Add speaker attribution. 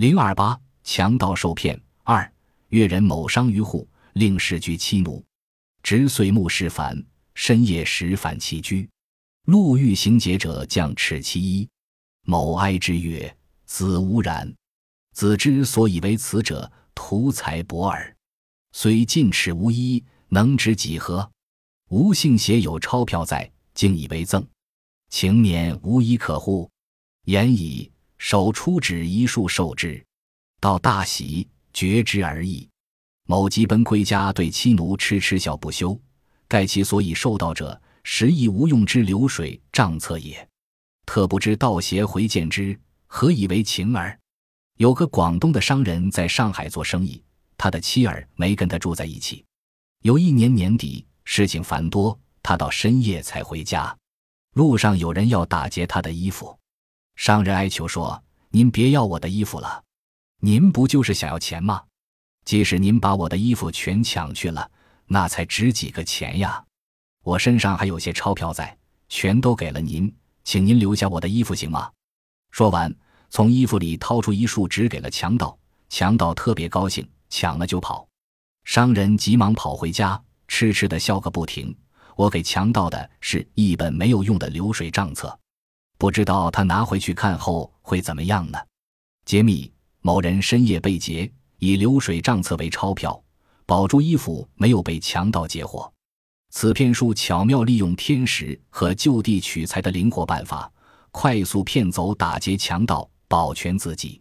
Speaker 1: 零二八强盗受骗二越人某商于户，令士居妻奴，直岁暮时返，深夜时反其居。路遇行劫者，将赤其衣。某哀之曰：“子无然。”子之所以为此者，图财博耳。虽尽齿无衣，能值几何？吾幸携有钞票在，竟以为赠。情年无衣可乎？言已，手出纸一束受之。到大喜，觉之而已。某即奔归家，对妻奴痴痴笑不休。盖其所以受道者，实亦无用之流水账册也。特不知道邪回见之，何以为情耳？有个广东的商人在上海做生意，他的妻儿没跟他住在一起。有一年年底，事情繁多，他到深夜才回家。路上有人要打劫他的衣服，商人哀求说：“您别要我的衣服了，您不就是想要钱吗？即使您把我的衣服全抢去了，那才值几个钱呀！我身上还有些钞票在，全都给了您，请您留下我的衣服行吗？”说完。从衣服里掏出一束纸给了强盗，强盗特别高兴，抢了就跑。商人急忙跑回家，痴痴的笑个不停。我给强盗的是一本没有用的流水账册，不知道他拿回去看后会怎么样呢？揭秘：某人深夜被劫，以流水账册为钞票，保住衣服没有被强盗劫获。此骗术巧妙利用天时和就地取材的灵活办法，快速骗走打劫强盗。保全自己。